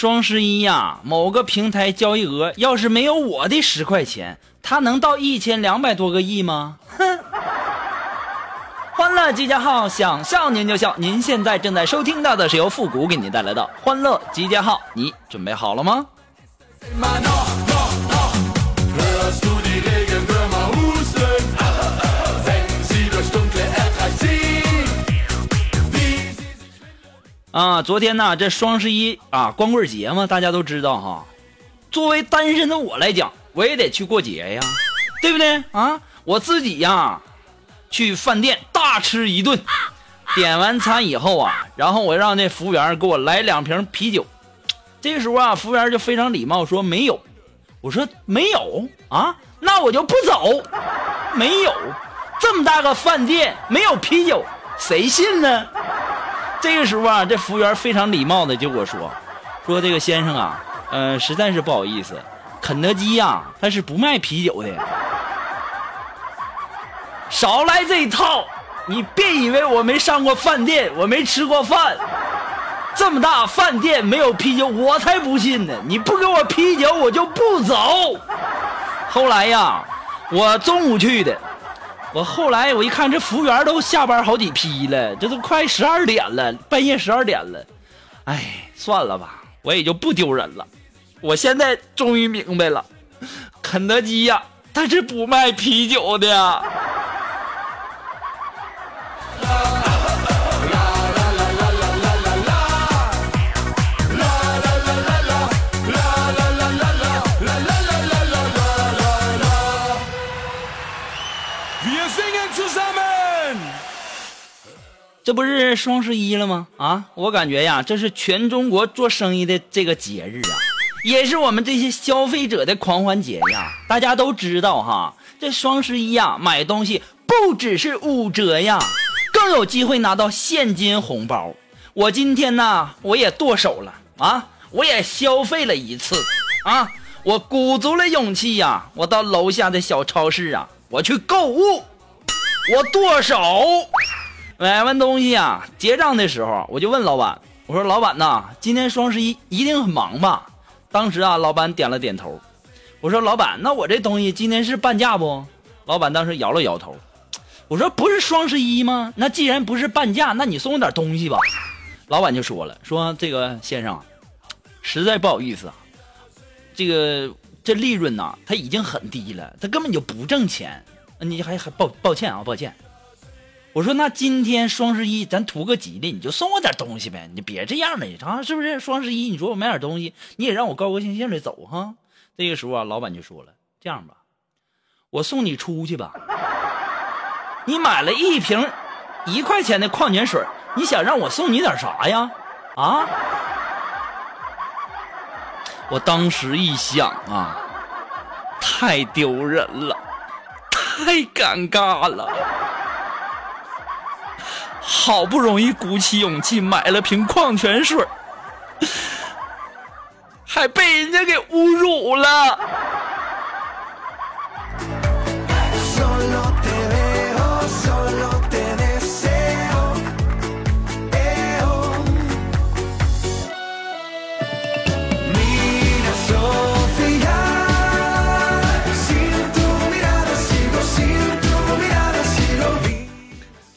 双十一呀，某个平台交易额要是没有我的十块钱，它能到一千两百多个亿吗？哼！欢乐集结号，想笑您就笑。您现在正在收听到的是由复古给您带来的欢乐集结号，你准备好了吗？啊，昨天呢，这双十一啊，光棍节嘛，大家都知道哈。作为单身的我来讲，我也得去过节呀，对不对啊？我自己呀，去饭店大吃一顿，点完餐以后啊，然后我让那服务员给我来两瓶啤酒。这个时候啊，服务员就非常礼貌说没有。我说没有啊，那我就不走。没有，这么大个饭店没有啤酒，谁信呢？这个时候啊，这服务员非常礼貌的就跟我说：“说这个先生啊，嗯，实在是不好意思，肯德基呀，他是不卖啤酒的。少来这一套！你别以为我没上过饭店，我没吃过饭。这么大饭店没有啤酒，我才不信呢！你不给我啤酒，我就不走。后来呀，我中午去的。”我后来我一看，这服务员都下班好几批了，这都快十二点了，半夜十二点了。哎，算了吧，我也就不丢人了。我现在终于明白了，肯德基呀，它是不卖啤酒的。这不是双十一了吗？啊，我感觉呀，这是全中国做生意的这个节日啊，也是我们这些消费者的狂欢节呀。大家都知道哈，这双十一呀，买东西不只是五折呀，更有机会拿到现金红包。我今天呢，我也剁手了啊，我也消费了一次啊，我鼓足了勇气呀，我到楼下的小超市啊，我去购物，我剁手。买完东西啊，结账的时候，我就问老板：“我说老板呐，今天双十一一定很忙吧？”当时啊，老板点了点头。我说：“老板，那我这东西今天是半价不？”老板当时摇了摇头。我说：“不是双十一吗？那既然不是半价，那你送我点东西吧。”老板就说了：“说这个先生，实在不好意思啊，这个这利润呐，它已经很低了，它根本就不挣钱。你还还抱抱歉啊，抱歉。”我说那今天双十一咱图个吉利，你就送我点东西呗，你别这样了，你啊，是不是？双十一你说我买点东西，你也让我高高兴兴的走哈。这个时候啊，老板就说了：“这样吧，我送你出去吧。你买了一瓶一块钱的矿泉水，你想让我送你点啥呀？啊？”我当时一想啊，太丢人了，太尴尬了。好不容易鼓起勇气买了瓶矿泉水，还被人家给侮辱了。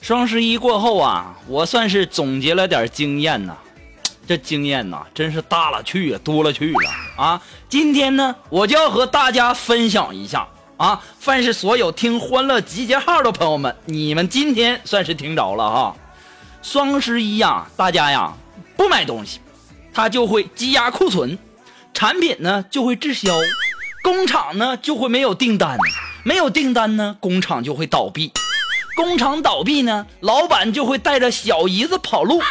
双十一过后啊，我算是总结了点经验呐，这经验呐真是大了去了，多了去了啊！今天呢，我就要和大家分享一下啊，凡是所有听欢乐集结号的朋友们，你们今天算是听着了哈。双十一呀，大家呀不买东西，它就会积压库存，产品呢就会滞销，工厂呢就会没有订单，没有订单呢，工厂就会倒闭。工厂倒闭呢，老板就会带着小姨子跑路，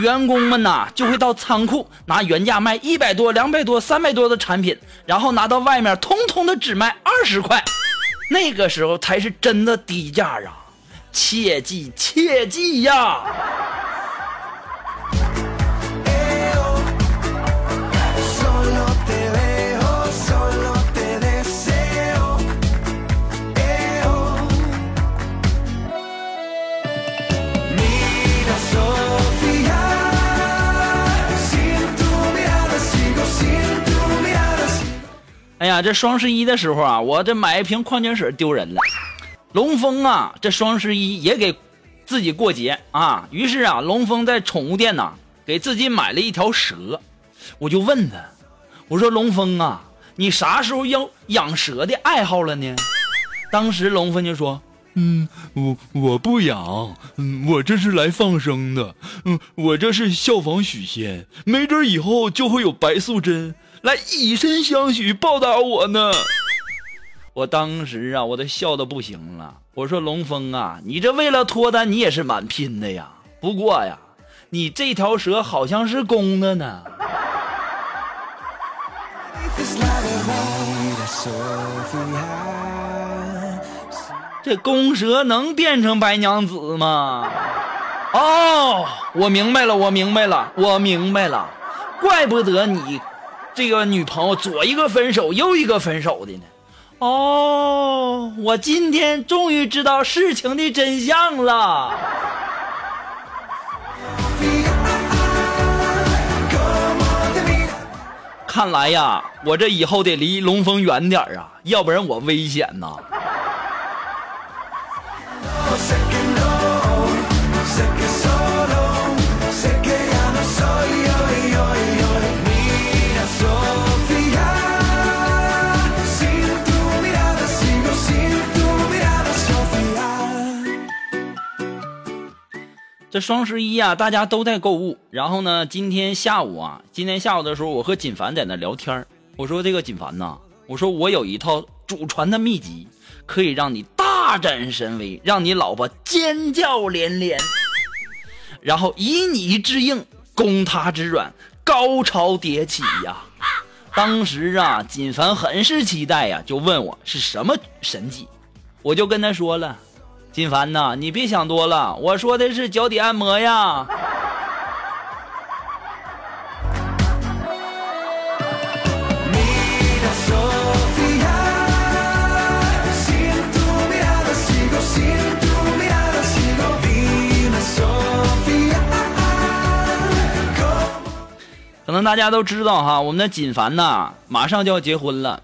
员工们呐就会到仓库拿原价卖一百多、两百多、三百多的产品，然后拿到外面通通的只卖二十块，那个时候才是真的低价啊！切记切记呀！哎呀，这双十一的时候啊，我这买一瓶矿泉水丢人了。龙峰啊，这双十一也给自己过节啊。于是啊，龙峰在宠物店呐，给自己买了一条蛇。我就问他，我说龙峰啊，你啥时候要养蛇的爱好了呢？当时龙峰就说：“嗯，我我不养，嗯，我这是来放生的，嗯，我这是效仿许仙，没准以后就会有白素贞。”来以身相许报答我呢！我当时啊，我都笑的不行了。我说龙峰啊，你这为了脱单，你也是蛮拼的呀。不过呀，你这条蛇好像是公的呢。这公蛇能变成白娘子吗？哦，我明白了，我明白了，我明白了，怪不得你。这个女朋友左一个分手，右一个分手的呢。哦，我今天终于知道事情的真相了。看来呀，我这以后得离龙峰远点啊，要不然我危险呐。这双十一啊，大家都在购物。然后呢，今天下午啊，今天下午的时候，我和锦凡在那聊天我说：“这个锦凡呐，我说我有一套祖传的秘籍，可以让你大展神威，让你老婆尖叫连连。然后以你之硬攻他之软，高潮迭起呀！当时啊，锦凡很是期待呀，就问我是什么神技，我就跟他说了。”金凡呐，你别想多了，我说的是脚底按摩呀。可能大家都知道哈，我们的锦凡呐，马上就要结婚了。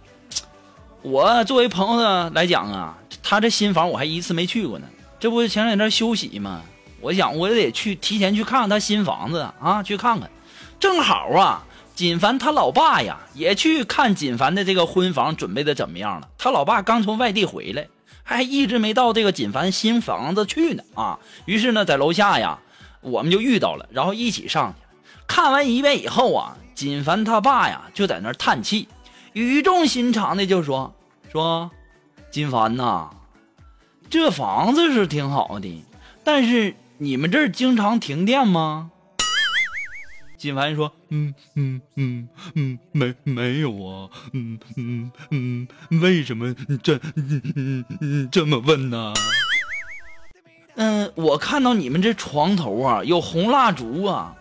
我作为朋友来讲啊。他这新房我还一次没去过呢，这不前两天休息吗？我想我也得去提前去看看他新房子啊，去看看。正好啊，锦凡他老爸呀也去看锦凡的这个婚房准备的怎么样了。他老爸刚从外地回来，还一直没到这个锦凡新房子去呢啊。于是呢，在楼下呀，我们就遇到了，然后一起上去看完一遍以后啊，锦凡他爸呀就在那叹气，语重心长的就说说，锦凡呐。这房子是挺好的，但是你们这儿经常停电吗？金凡说：“嗯嗯嗯嗯，没没有啊，嗯嗯嗯，为什么这嗯嗯这么问呢？”嗯，我看到你们这床头啊有红蜡烛啊，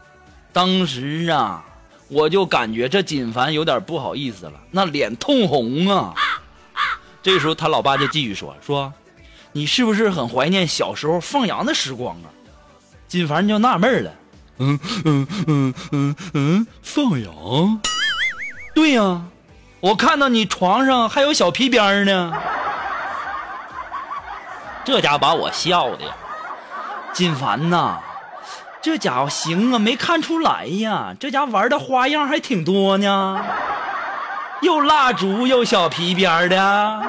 当时啊我就感觉这金凡有点不好意思了，那脸通红啊。这时候他老爸就继续说说。你是不是很怀念小时候放羊的时光啊？金凡就纳闷了。嗯嗯嗯嗯嗯，放羊？对呀，我看到你床上还有小皮鞭呢。这家把我笑的呀。金凡呐，这家伙行啊，没看出来呀。这家玩的花样还挺多呢，又蜡烛又小皮鞭的。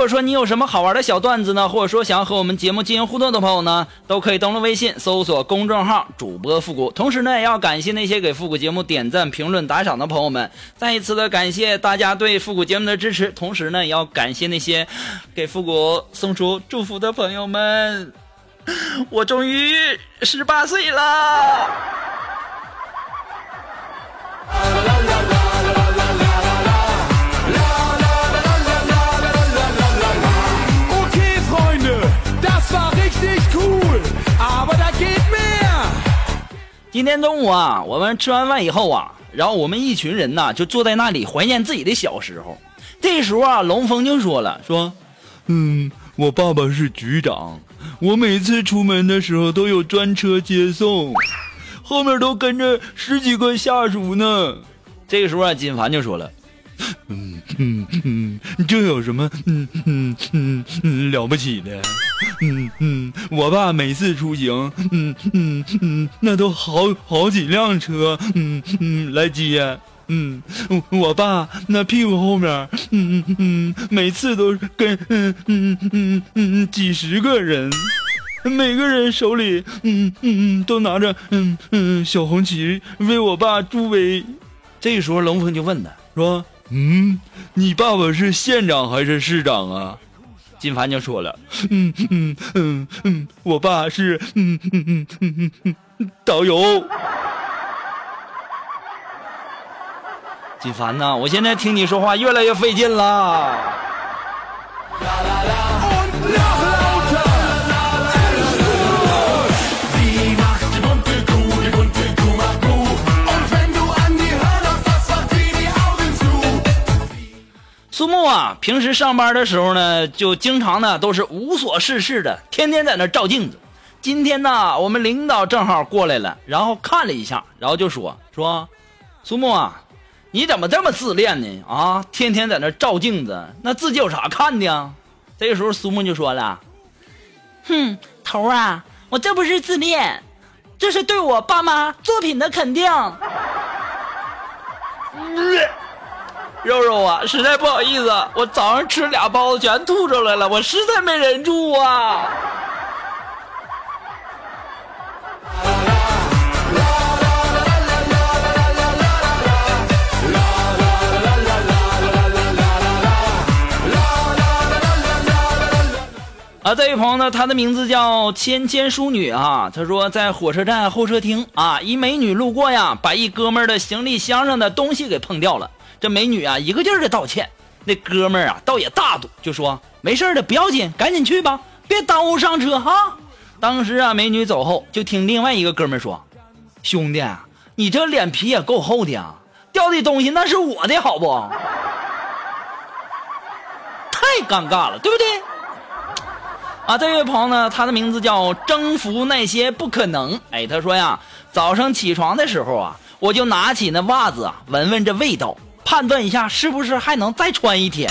果说你有什么好玩的小段子呢，或者说想要和我们节目进行互动的朋友呢，都可以登录微信搜索公众号“主播复古”。同时呢，也要感谢那些给复古节目点赞、评论、打赏的朋友们，再一次的感谢大家对复古节目的支持。同时呢，也要感谢那些给复古送出祝福的朋友们。我终于十八岁了。今天中午啊，我们吃完饭以后啊，然后我们一群人呐就坐在那里怀念自己的小时候。这时候啊，龙峰就说了：“说，嗯，我爸爸是局长，我每次出门的时候都有专车接送，后面都跟着十几个下属呢。”这个时候啊，金凡就说了。嗯嗯嗯，这有什么嗯嗯嗯嗯了不起的？嗯嗯，我爸每次出行，嗯嗯嗯，那都好好几辆车，嗯嗯来接。嗯，我爸那屁股后面，嗯嗯嗯，每次都跟嗯嗯嗯嗯几十个人，每个人手里嗯嗯都拿着嗯嗯小红旗为我爸助威。这时候龙峰就问他说。嗯，你爸爸是县长还是市长啊？金凡就说了，嗯嗯嗯嗯，我爸是嗯嗯嗯嗯嗯导游。金凡呐，我现在听你说话越来越费劲了。苏木啊，平时上班的时候呢，就经常呢都是无所事事的，天天在那照镜子。今天呢，我们领导正好过来了，然后看了一下，然后就说说，苏木啊，你怎么这么自恋呢？啊，天天在那照镜子，那自己有啥看的？这个时候苏木就说了，哼，头啊，我这不是自恋，这是对我爸妈作品的肯定。肉肉啊，实在不好意思，我早上吃俩包子全吐出来了，我实在没忍住啊。啊，这位朋友呢，他的名字叫芊芊淑女啊。他说，在火车站候车厅啊，一美女路过呀，把一哥们的行李箱上的东西给碰掉了。这美女啊，一个劲儿的道歉。那哥们儿啊，倒也大度，就说没事的，不要紧，赶紧去吧，别耽误上车哈。当时啊，美女走后，就听另外一个哥们说：“兄弟，你这脸皮也够厚的啊，掉的东西那是我的好不？太尴尬了，对不对？”啊，这位朋友呢，他的名字叫征服那些不可能。哎，他说呀，早上起床的时候啊，我就拿起那袜子啊，闻闻这味道。判断一下是不是还能再穿一天？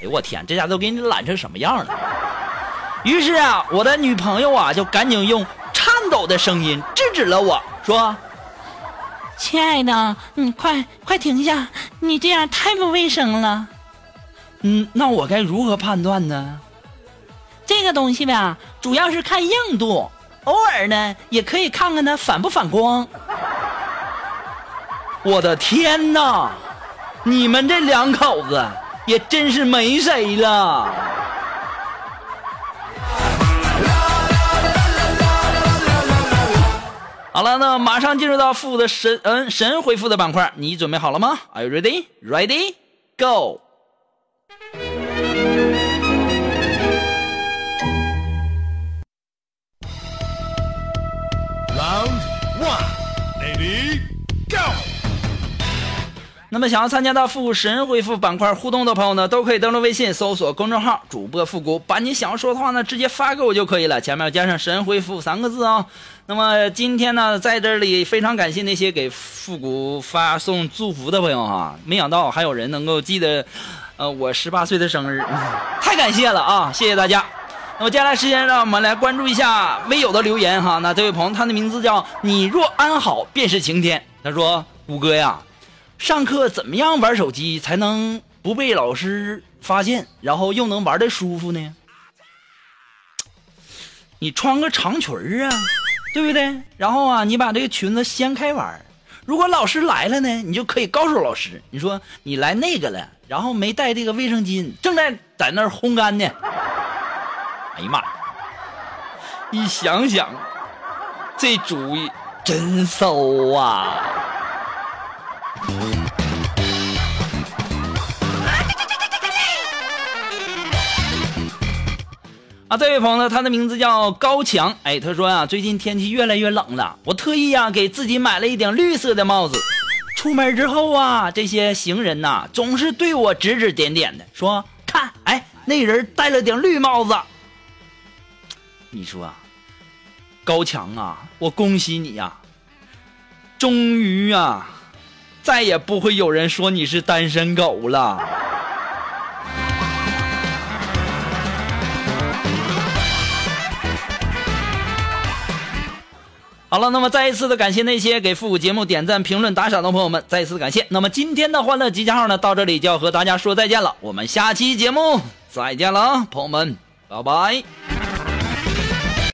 哎呦我天，这家都给你懒成什么样了？于是啊，我的女朋友啊就赶紧用颤抖的声音制止了我说：“亲爱的，你快快停下，你这样太不卫生了。”嗯，那我该如何判断呢？这个东西吧，主要是看硬度，偶尔呢也可以看看它反不反光。我的天哪！你们这两口子也真是没谁了。好了，那马上进入到复的神嗯神回复的板块，你准备好了吗？Are you ready? Ready? Go. 那么想要参加到复古神回复板块互动的朋友呢，都可以登录微信搜索公众号“主播复古”，把你想要说的话呢直接发给我就可以了，前面加上“神回复”三个字啊。那么今天呢，在这里非常感谢那些给复古发送祝福的朋友哈，没想到还有人能够记得，呃，我十八岁的生日，太感谢了啊！谢谢大家。那么接下来时间，让我们来关注一下微友的留言哈。那这位朋友，他的名字叫“你若安好便是晴天”，他说：“五哥呀。”上课怎么样玩手机才能不被老师发现，然后又能玩的舒服呢？你穿个长裙儿啊，对不对？然后啊，你把这个裙子掀开玩。如果老师来了呢，你就可以告诉老师，你说你来那个了，然后没带这个卫生巾，正在在那儿烘干呢。哎呀妈！一想想，这主意真馊啊！啊，这位朋友，他的名字叫高强。哎，他说啊，最近天气越来越冷了，我特意呀给自己买了一顶绿色的帽子。出门之后啊，这些行人呐总是对我指指点点的，说看，哎，那人戴了顶绿帽子。你说啊，高强啊，我恭喜你呀，终于啊，再也不会有人说你是单身狗了。好了，那么再一次的感谢那些给复古节目点赞、评论、打赏的朋友们，再一次感谢。那么今天的欢乐集结号呢，到这里就要和大家说再见了，我们下期节目再见了，朋友们，拜拜。